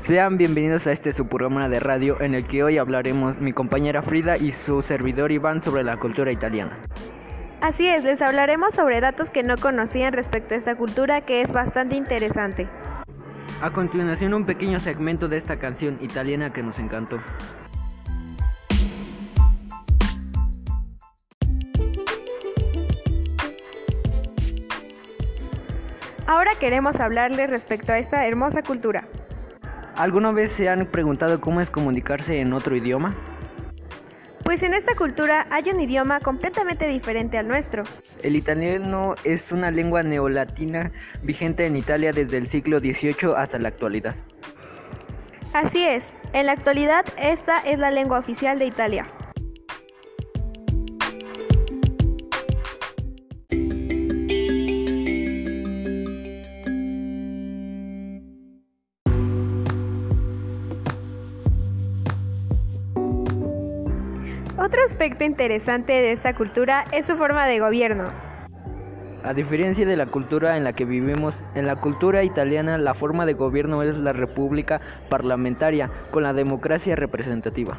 Sean bienvenidos a este su programa de radio en el que hoy hablaremos mi compañera Frida y su servidor Iván sobre la cultura italiana. Así es, les hablaremos sobre datos que no conocían respecto a esta cultura que es bastante interesante. A continuación un pequeño segmento de esta canción italiana que nos encantó. Ahora queremos hablarles respecto a esta hermosa cultura. ¿Alguna vez se han preguntado cómo es comunicarse en otro idioma? Pues en esta cultura hay un idioma completamente diferente al nuestro. El italiano es una lengua neolatina vigente en Italia desde el siglo XVIII hasta la actualidad. Así es, en la actualidad esta es la lengua oficial de Italia. Otro aspecto interesante de esta cultura es su forma de gobierno. A diferencia de la cultura en la que vivimos, en la cultura italiana la forma de gobierno es la república parlamentaria con la democracia representativa.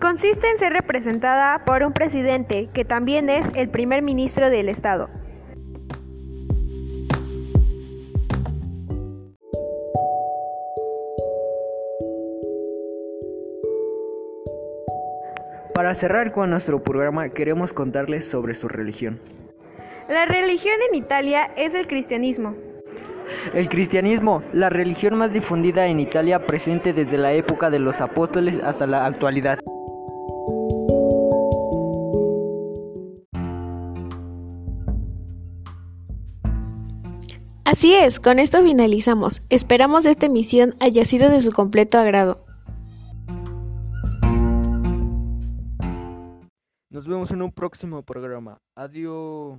Consiste en ser representada por un presidente que también es el primer ministro del Estado. Para cerrar con nuestro programa queremos contarles sobre su religión. La religión en Italia es el cristianismo. El cristianismo, la religión más difundida en Italia presente desde la época de los apóstoles hasta la actualidad. Así es, con esto finalizamos. Esperamos esta emisión haya sido de su completo agrado. Nos vemos en un próximo programa. Adiós.